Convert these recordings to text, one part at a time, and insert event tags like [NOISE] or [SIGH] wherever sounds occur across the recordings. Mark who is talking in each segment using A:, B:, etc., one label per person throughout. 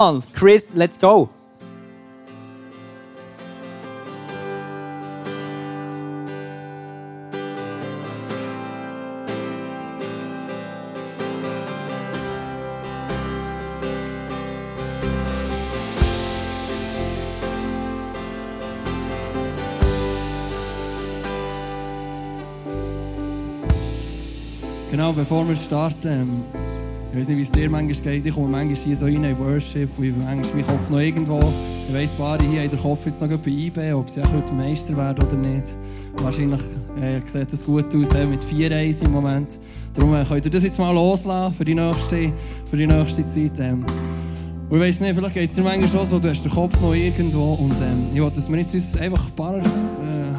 A: on, Chris, let's go.
B: Genau, bevor wir starten, ich weiß nicht, wie es dir manchmal geht, ich komme manchmal hier so rein in Worship und ich manchmal meinen Kopf noch irgendwo, ich weiss, paar hier in der Kopf jetzt noch bei IB, ob sie heute Meister werden oder nicht. Wahrscheinlich äh, sieht das gut aus äh, mit 4-1 im Moment. Darum äh, könnt ihr das jetzt mal loslassen für die nächste, für die nächste Zeit. Ähm. Und ich weiss nicht, vielleicht geht es dir manchmal schon so, du hast den Kopf noch irgendwo und ähm, ich wollte, dass wir jetzt einfach ein paar äh,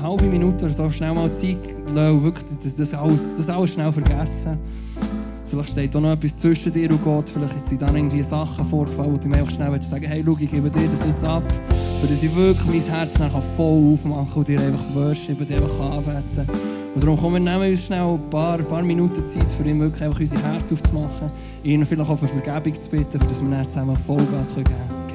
B: halbe Minuten oder so schnell mal Zeit lassen, wirklich das, das, alles, das alles schnell vergessen. Vielleicht steht da noch etwas zwischen dir und Gott. Vielleicht sind dann irgendwie Sachen vorgefallen, du mir einfach schnell sagen hey, schau, ich gebe dir das jetzt ab. Für dass ich wirklich mein Herz nachher voll aufmachen und dir einfach worshipen, dir einfach anbeten. Und darum kommen wir nehmen uns schnell ein paar, ein paar Minuten Zeit, für ihn wirklich einfach unser Herz aufzumachen. Ihn vielleicht auch für Vergebung zu bitten, für dass wir dann zusammen Vollgas geben können.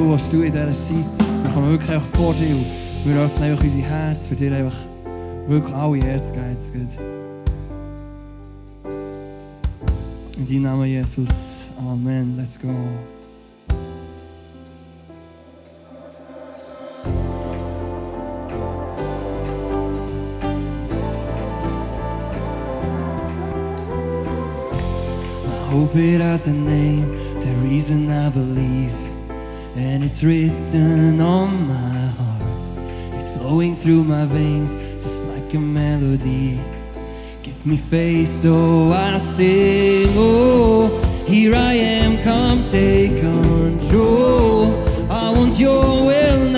B: Du, was du, in dieser Zeit. Wir kommen wirklich einfach vor dir wir öffnen einfach unser Herz, für dir einfach wirklich alle Herz geben. Jetzt geht. In deinem Namen, Jesus. Amen. Let's go. hope it has a name, the reason I believe. And it's written on my heart, it's flowing through my veins, just like a melody. Give me faith so I sing. Oh, here I am, come take control. I want your will,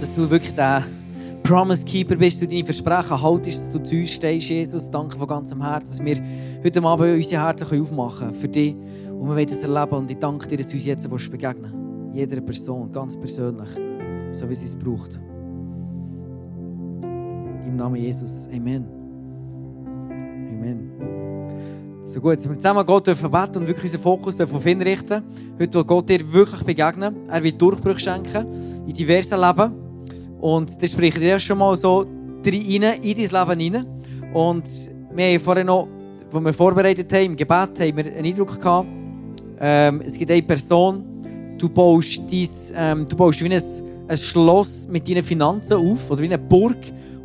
A: Dass du wirklich der Promise Keeper bist, du deine Versprechen haltest, dass du zu uns stehst, Jesus. Danke von ganzem Herzen, dass wir heute Abend unsere Herzen aufmachen können für dich. Und wir wollen das erleben. Und ich danke dir, dass du uns jetzt begegnen willst. Jeder Person, ganz persönlich, so wie sie es braucht. Im Namen Jesus. Amen. Amen. So gut, wir zusammen Gott dürfen beten und wirklich unseren Fokus auf ihn richten. Heute will Gott dir wirklich begegnen. Er wird Durchbruch schenken in diversen Leben. Und das spricht dir schon mal so rein, in dein Leben hinein. Und wir haben vorhin noch, als wir vorbereitet haben, im Gebet, haben wir einen Eindruck gehabt, ähm, es gibt eine Person, du baust, dein, ähm, du baust wie ein, ein Schloss mit deinen Finanzen auf, oder wie eine Burg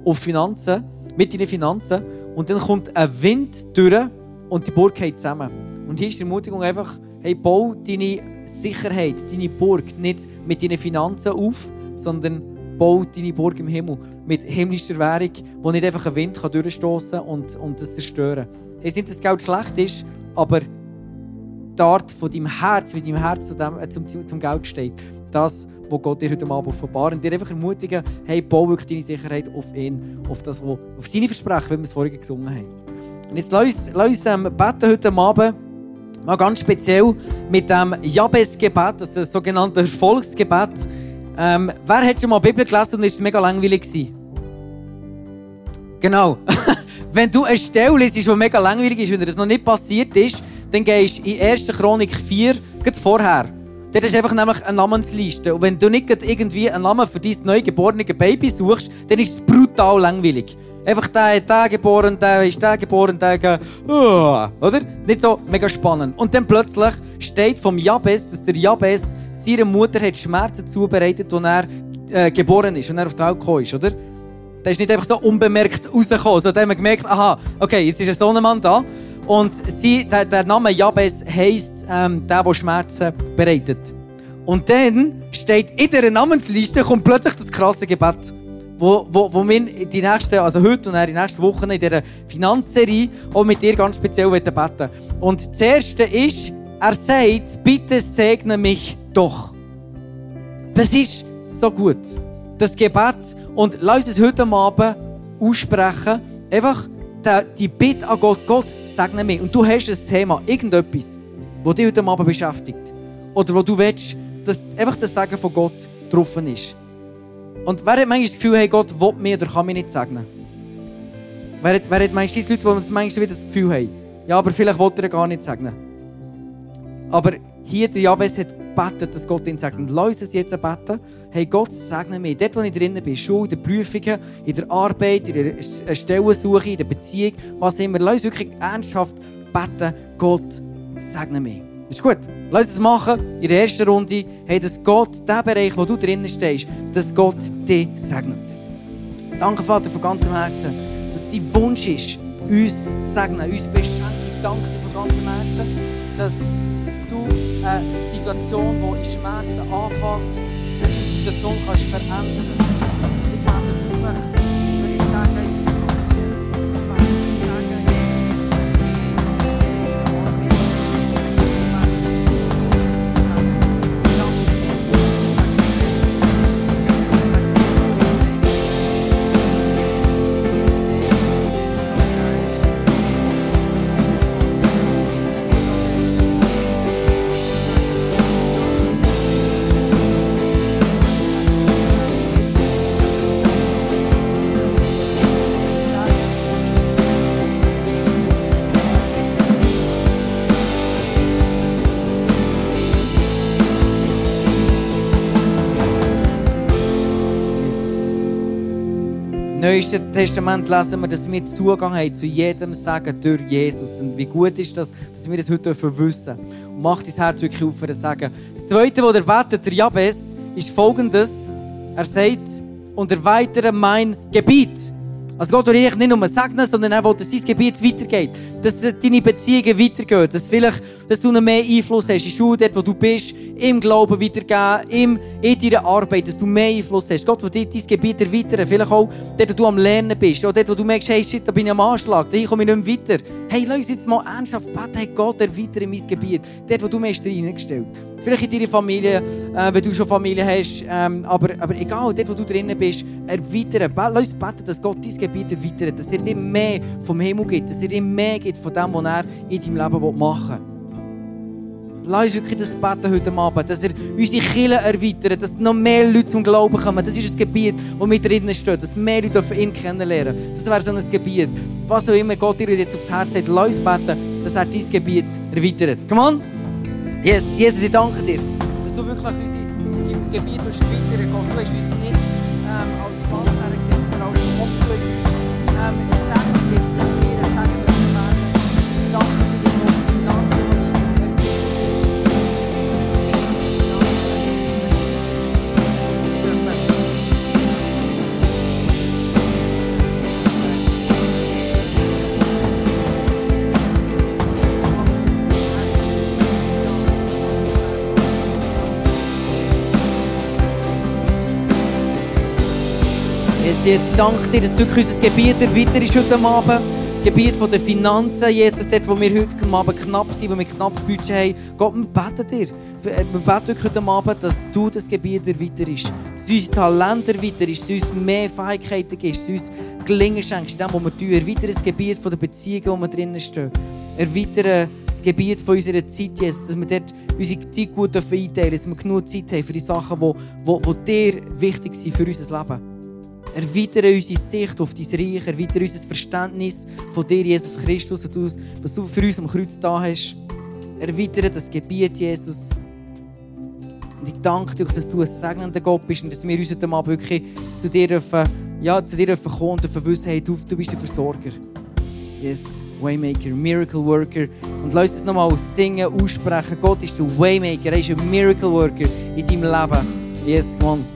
A: auf Finanzen, mit deinen Finanzen. Und dann kommt ein Wind durch und die Burg geht zusammen. Und hier ist die Ermutigung einfach, hey, bau deine Sicherheit, deine Burg nicht mit deinen Finanzen auf, sondern bau deine Burg im Himmel mit himmlischer Währung, wo nicht einfach ein Wind kann durchstoßen und, und das zerstören. Es ist nicht, dass das Geld schlecht ist, aber die Art von deinem Herz, wie dein Herz zu dem, äh, zum, zum Geld steht, das, was Gott dir heute Abend offenbart. Und dir einfach ermutigen, hey, bau wirklich deine Sicherheit auf ihn, auf, das, wo, auf seine Versprechen, wie wir es vorhin gesungen haben. Und jetzt lass uns, ähm, beten heute Abend mal ganz speziell mit dem Jabes-Gebet, das ist ein sogenanntes Erfolgsgebet. Ähm, wer hat schon mal die Bibel gelesen und ist mega langweilig gewesen? Genau. [LAUGHS] Wenn du eine Stelle liest, die mega langweilig ist, wenn dir das noch nicht passiert ist, dann gehst du in 1. Chronik 4, gerade vorher. Dort ist einfach nämlich eine Namensliste. Und wenn du nicht irgendwie einen Namen für dein neugeborene Baby suchst, dann ist es brutal langweilig. Einfach der den geboren, der ist der geboren, der uh, oder? Nicht so mega spannend. Und dann plötzlich steht vom Jabes, dass der Jabes seiner Mutter hat Schmerzen zubereitet, als er äh, geboren ist und er auf die Welt gekommen ist, oder? Der ist nicht einfach so unbemerkt rausgekommen. So, da haben wir gemerkt, aha, okay, jetzt ist ein Sohnemann da. Und sie, der, der Name Jabes heisst, ähm, der, der Schmerzen bereitet. Und dann steht in dieser Namensliste kommt plötzlich das krasse Gebet. Wo, wo, wo wir die nächsten, also heute und dann die nächsten Wochen in dieser Finanzserie auch mit dir ganz speziell beten. Und das erste ist, er sagt, bitte segne mich doch. Das ist so gut. Das Gebet. Und lass uns heute Abend aussprechen. Einfach die, Bitte an Gott. Gott, segne mich. Und du hast ein Thema, irgendetwas, das dich heute Abend beschäftigt. Oder wo du willst, dass einfach das Segen von Gott drauf ist. Und wer hat manchmal das Gefühl, hey, Gott will mich oder kann mich nicht segnen? Wer hat, wer hat manchmal die Leute, die manchmal wieder das Gefühl haben, ja, aber vielleicht will er gar nicht segnen. Aber hier, der Jabez hat gebetet, dass Gott ihn segnet. Lass uns jetzt beten. Hey, Gott segne mich. Dort, wo ich drinnen bin, Schule, in den Prüfungen, in der Arbeit, in der äh, Stellensuche, in der Beziehung, was immer. Lass uns wirklich ernsthaft beten, Gott segne mich. Ist gut. Lass uns machen in der ersten Runde. Hey, dass Gott, der Bereich, wo du drinnen stehst, dass Gott dich segnet. Danke, Vater, von ganzem Herzen, dass dein Wunsch ist, uns segnen, uns beschenken. Danke dir von ganzem Herzen, dass eine Situation, die in Schmerzen anfängt, dass du die Situation kannst verändern kannst. Neuen Testament lesen wir, dass wir Zugang haben zu jedem Sagen durch Jesus. Und wie gut ist das, dass wir das heute dürfen wissen Und macht dein Herz wirklich auf für das Sagen. Das Zweite, was er betet, der Jabez, ist folgendes. Er sagt, und erweitere mein Gebiet. Also Gott will nicht nur segnen, sondern er will, dass sein Gebiet weitergeht. Dass deine Beziehungen weitergehen. Dass vielleicht, dass du noch mehr Einfluss hast in Schule, dort wo du bist, im Glauben weitergeben, in deiner Arbeit, dass du mehr Einfluss hast. Gott will dir dein Gebiet erweitern. Vielleicht auch dort, wo du am Lernen bist. Oder dort, wo du merkst, hey, shit, da bin ich am Anschlag. Da komme ich nicht mehr weiter. Hey, lass uns jetzt mal ernsthaft beten. Hey, Gott, erweitere mein Gebiet. Dort, wo du hast reingestellt Vielleicht in deiner Familie, äh, wenn du schon Familie hast. Ähm, aber, aber egal, dort, wo du drinnen bist, erweitern. Lass uns beten, dass Gott dein Gebiet erweitert. Dass er dir mehr vom Himmel gibt. Dass er dir mehr gibt von dem, was er in deinem Leben machen will. Lass uns wirklich das beten heute Abend, dass er unsere Kirche erweitert, dass noch mehr Leute zum Glauben kommen. Das ist ein Gebiet, wo wir drinnen stehen, dass mehr Leute ihn kennenlernen Das wäre so ein Gebiet. Was auch immer Gott dir jetzt aufs Herz hat, lass uns beten, dass er dein Gebiet erweitert. Come on! Yes, Jesus, ich danke dir, dass du wirklich unser Ge- Gebiet erweitern Gott. Du hast uns nicht ähm, als Fans hergestellt, sondern als Opfer ähm, Jesus, ich danke dir, dass du unser Gebiet erweiterst heute Abend. Gebiet der Finanzen, Jesus, dort, wo wir heute Abend knapp sind, wo wir knapp Budget haben. Gott, wir beten dir. Wir beten heute Abend, dass du das Gebiet erweiterst. Dass du unser Talent erweiterst, dass uns mehr Fähigkeiten gibst, dass du uns Gelingen schenkst, in dem, was wir tun. Erweitere das Gebiet der Beziehungen, wo wir drinnen stehen. Erweitere das Gebiet von unserer Zeit, Jesus, dass wir dort unsere Zeit gut einteilen dürfen, dass wir genug Zeit haben für die Sachen, die, die, die dir wichtig sind für unser Leben. Erweitere unsere Sicht auf dein Reich, erweitere unser Verständnis von dir, Jesus Christus, was du, für uns am Kreuz da hast. Erweitere das Gebiet, Jesus. Und ich danke dir, dass du ein segnender Gott bist und dass wir uns heute Abend wirklich zu dir dürfen, ja, zu dir dürfen kommen und dürfen wissen, hey, du, du bist der Versorger. Yes, Waymaker, Miracle Worker. Und lass uns nochmal singen, aussprechen. Gott ist der Waymaker, er ist ein Miracle Worker in deinem Leben. Yes, Mann.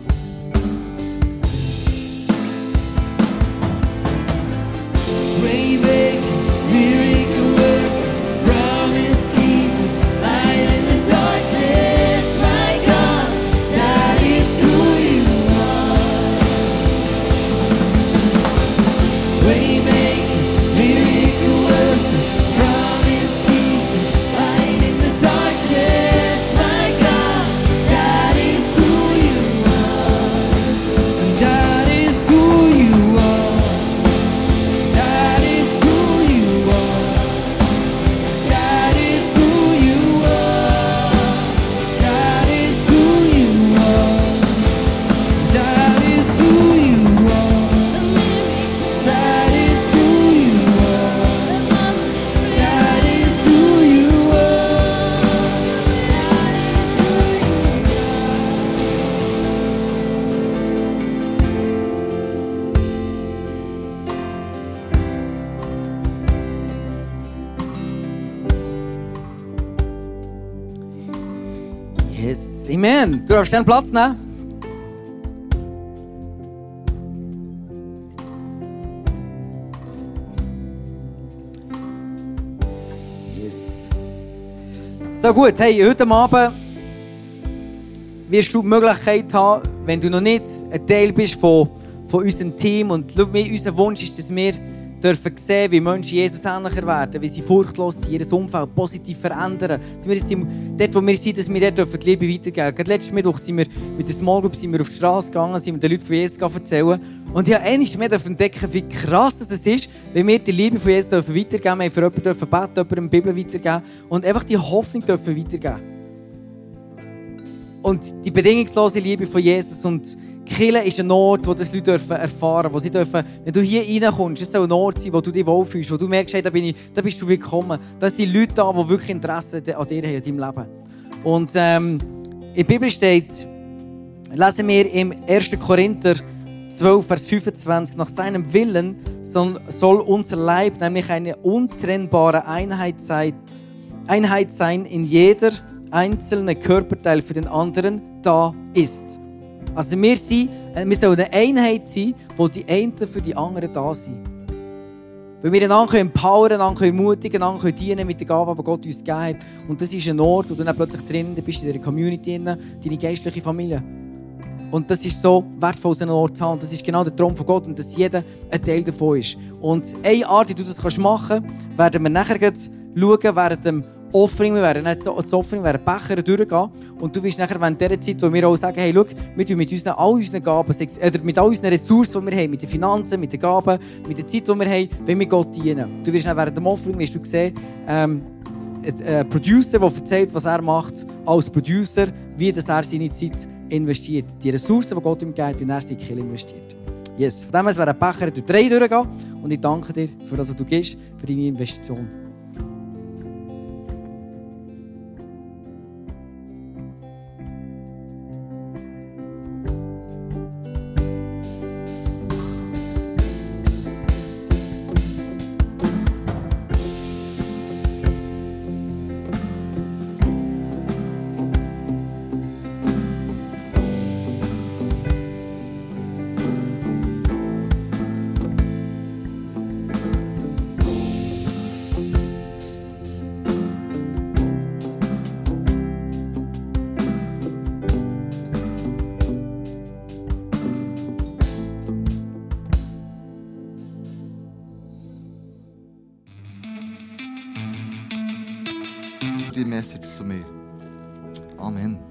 A: Amen. Du darfst gerne Platz nehmen. Yes. So gut, hey, heute Abend wirst du die Möglichkeit haben, wenn du noch nicht ein Teil bist von, von unserem Team und schau, unser Wunsch ist, dass wir dürfen sehen, wie Menschen Jesus ähnlicher werden, wie sie furchtlos sind, ihr Umfeld positiv verändern. Dass wir sind, dort, wo wir sind, dass wir dort dürfen die Liebe weitergeben Gerade letzten Mittwoch sind wir mit der Small Group sind wir auf die Straße gegangen, sind wir den Leuten von Jesus erzählen. Und ich habe einmal mehr dürfen entdecken, wie krass es ist, wenn wir die Liebe von Jesus dürfen weitergeben dürfen. Wir haben für jemanden dürfen beten, jemandem die Bibel weitergeben und einfach die Hoffnung dürfen weitergeben. Und die bedingungslose Liebe von Jesus und Kirche ist ein Ort, wo das Leute erfahren dürfen. Wo sie dürfen, wenn du hier reinkommst, es soll ein Ort sein, wo du dich wohlfühlst, wo du merkst, hey, da, bin ich, da bist du willkommen. Da sind Leute da, die wirklich Interesse an dir haben, in deinem Leben. Und ähm, in der Bibel steht, lesen wir im 1. Korinther 12, Vers 25, nach seinem Willen soll unser Leib nämlich eine untrennbare Einheit sein, Einheit sein, in jeder einzelne Körperteil für den anderen da ist. Also wir, sind, äh, wir sollen eine Einheit sein, wo die einen für die anderen da sind. Weil wir einander empowern, einander ermutigen, einander dienen mit der Gabe, die Gott uns gegeben hat. Und das ist ein Ort, wo du dann plötzlich drin bist, in dieser Community, drin, deine geistliche Familie. Und das ist so wertvoll, so einen Ort zu haben. Das ist genau der Traum von Gott und dass jeder ein Teil davon ist. Und eine Art, wie du das machen kannst, werden wir nachher schauen, während dem Offering, wir werden nicht so, das Offering, wir werden Becher durchgehen. Und du wirst nachher während dieser Zeit, wo wir auch sagen, hey, schau, wir tun mit unseren, all unseren Gaben, oder mit all unseren Ressourcen, die wir haben, mit den Finanzen, mit den Gaben, mit der Zeit, die wir haben, wenn wir Gott dienen. Du wirst während dem Offering, wirst du sehen, ähm, ein Producer, der erzählt, was er macht, als Producer, wie das er seine Zeit investiert. Die Ressourcen, die Gott ihm gibt, wie er sie Kill investiert. Yes. Von dem her werden Becher durch drei durchgehen. Und ich danke dir für das, was du gibst, für deine Investition.
C: Jesus, så mye. Amen.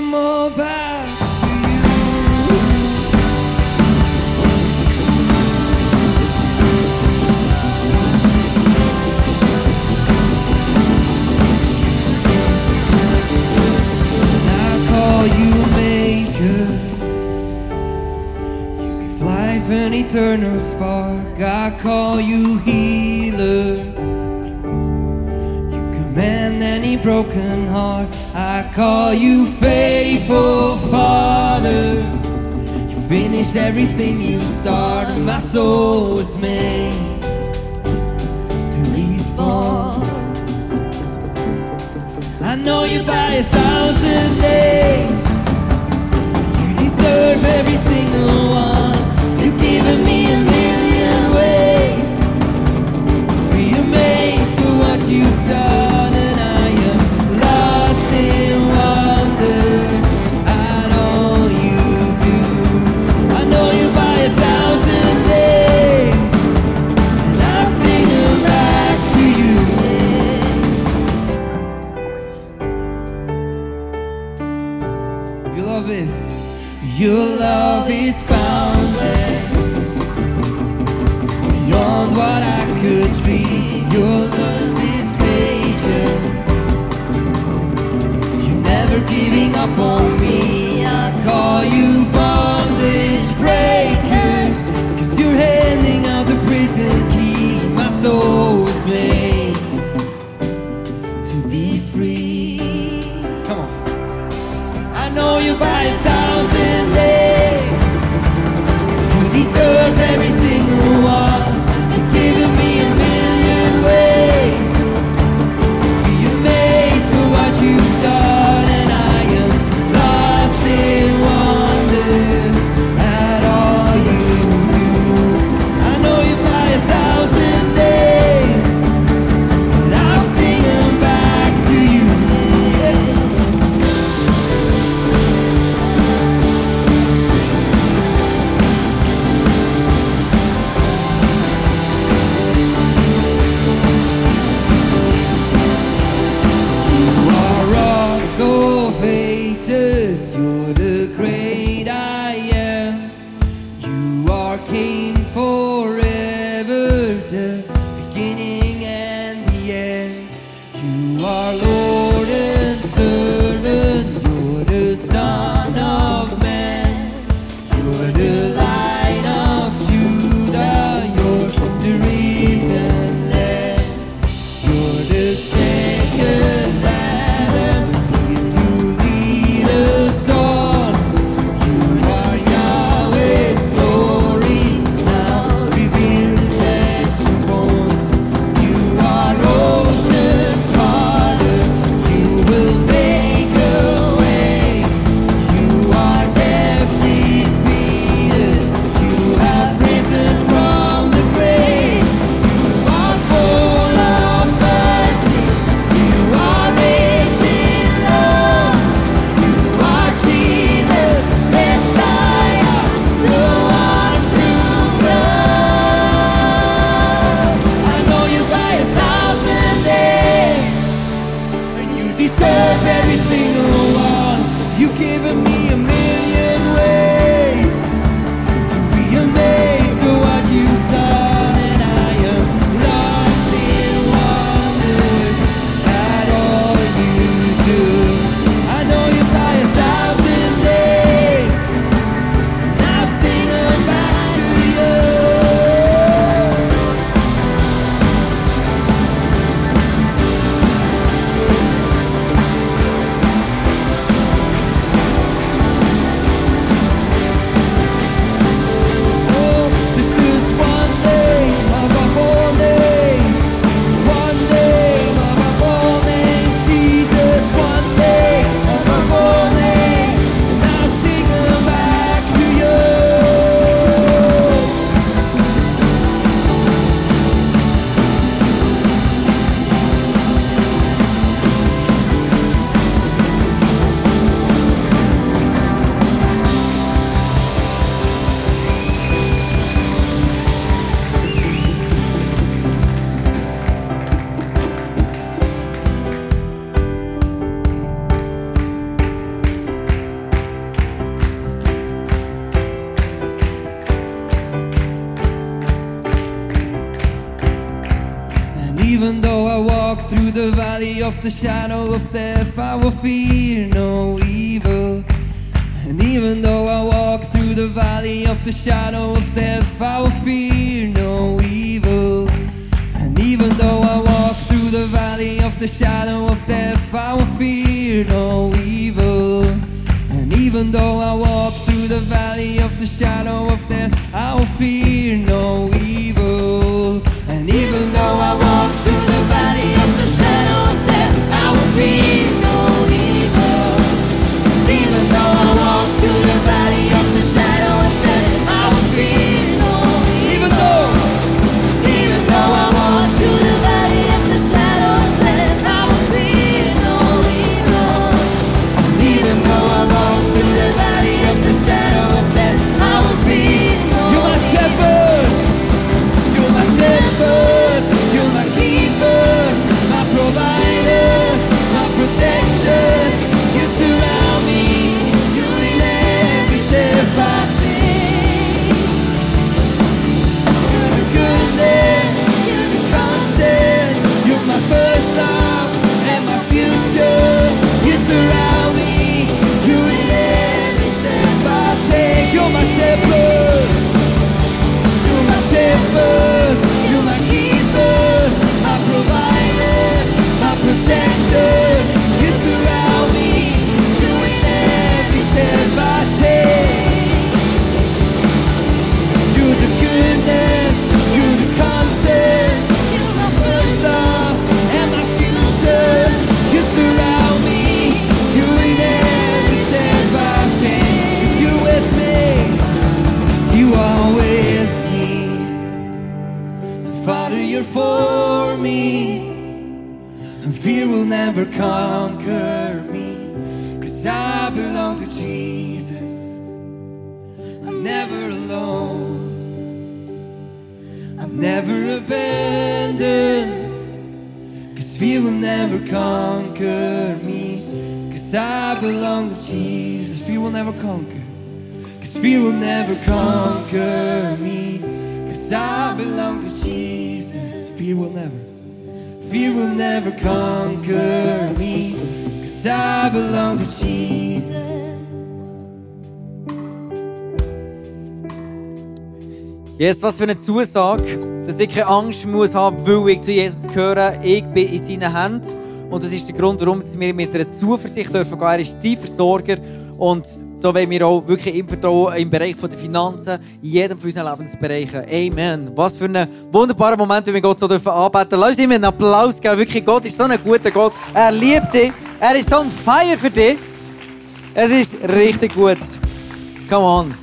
C: them all back to you. I call you maker. You give life an eternal spark. I call you healer broken heart. I call you faith faithful Father. You finished everything you started. My soul was made
B: to respond. I know you by a thousand names. You deserve every single one. You've given me a million ways. Giving up on of the shadow of death, I will fear no evil. And even though I walk through the valley of the shadow of death, I will fear no evil. And even though I walk through the valley of the shadow of death, I will fear no evil. And even though I walk through the valley of the shadow of death, I will fear no evil. And even though I walk through the valley of never conquer me. Cause I belong to Jesus. I'm never alone. I'm never abandoned. Cause fear will never conquer me. Cause I belong to Jesus. Fear will never conquer. Cause fear will never conquer me. Cause I belong to Jesus. Fear will never. Fear will never conquer me. Cause I belong to Jesus.
A: Jesus, was für eine Zusage, dass ich keine Angst muss haben, weil ich zu Jesus gehöre. Ich bin in seinen Händen. Und das ist der Grund, warum wir mit einer Zuversicht dürfen gehen. Er ist dein Versorger. Und da wollen wir auch wirklich ihm vertrauen im Bereich der Finanzen, in jedem von unseren Lebensbereichen. Amen. Was für ein wunderbarer Moment, wenn wir Gott so dürfen anbeten. Lass uns ihm einen Applaus geben. Wirklich, Gott ist so ein guter Gott. Er liebt dich. Er ist so ein Feier für dich. Es ist richtig gut. Come on.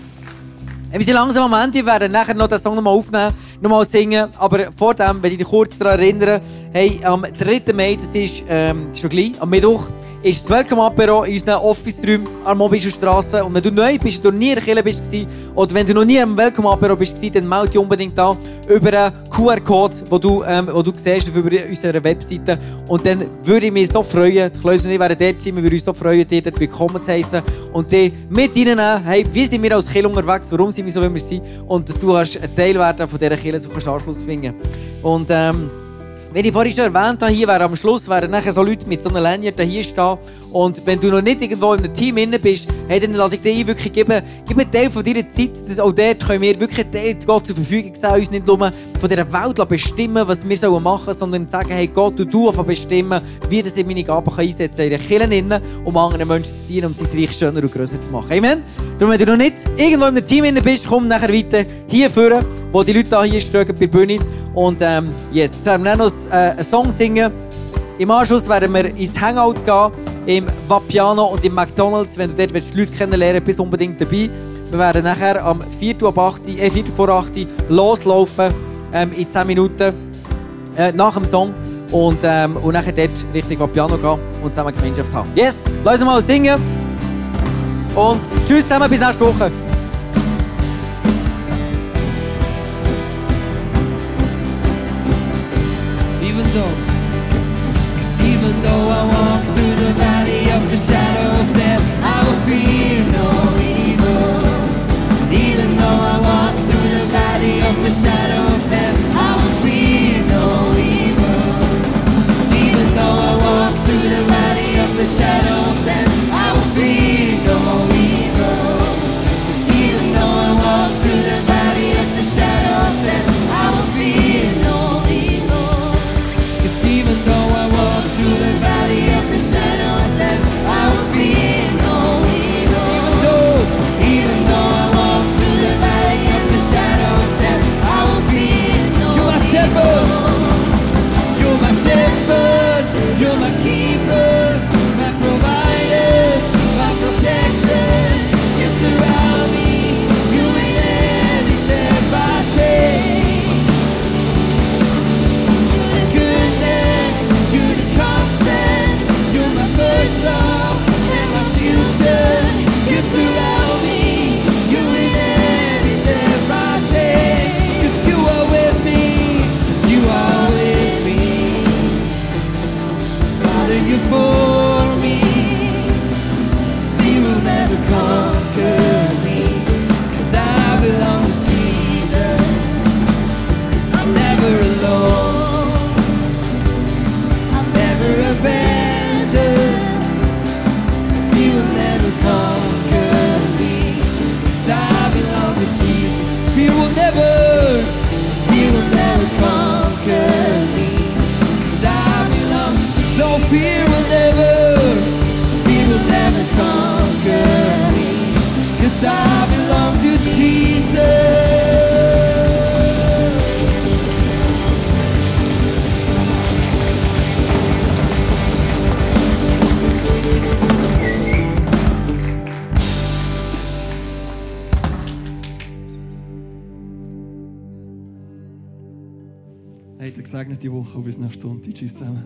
A: Wir sind langsam am Ende, wir werden nachher noch den Song nochmal aufnehmen, nochmal singen. Aber vor dem, wenn ich dich kurz daran erinnere, hey, am 3. Mai, das ist ähm, schon gleich, am Mittwoch, ist das Welcome Apero in unseren Office-Räumen an Mobilstraße. Und wenn du neu bist, du nie in Kirche bist, oder wenn du noch nie am Welcome Apero bist, dann melde dich unbedingt an über einen QR-Code, den du, ähm, wo du siehst auf unserer Webseite. Und dann würde ich mich so freuen, die Kleus und ich werden dort sein, wir würden uns so freuen, dich dort willkommen zu heißen und dich mit reinnehmen, hey, wie sind wir als Kirche unterwegs, warum sind wir so, wie wir sind und dass du kannst ein Teil werden von dieser Kirche, du kannst Anschluss finden. Und ähm, wie ich vorhin schon erwähnt habe, hier am Schluss wären nachher so Leute mit so einem Lanyard hier stehen. Und wenn du noch nicht irgendwo in einem Team drin bist, hey, dann lade ich dir ein, wirklich geben, gib einen Teil von deiner Zeit. Das, auch dort können wir wirklich Teil Gott zur Verfügung stellen, uns nicht nur von dieser Welt bestimmen, was wir machen sollen, sondern sagen, hey Gott, du einfach bestimmen, wie das ich meine Gaben kann einsetzen in den Kirchen, um anderen Menschen zu dienen, um sein Reich schöner und grösser zu machen. Amen. Darum, wenn du noch nicht irgendwo in einem Team drin bist, komm nachher weiter hier vorne, wo die Leute hier stehen bei der Bühne. Und ähm, jetzt werden wir noch äh, einen Song singen. Im Anschluss werden wir ins Hangout gehen, im Vapiano und im McDonalds. Wenn du dort willst, Leute kennenlernen bist unbedingt dabei. Wir werden nachher am 4. Ab 8, äh, 4. vor 8 loslaufen, ähm, in 10 Minuten, äh, nach dem Song. Und, ähm, und nachher dort Richtung Vapiano gehen und zusammen Gemeinschaft haben. Yes, lass uns mal singen. Und tschüss zusammen, bis nächste Woche.
D: miedo. Nächsten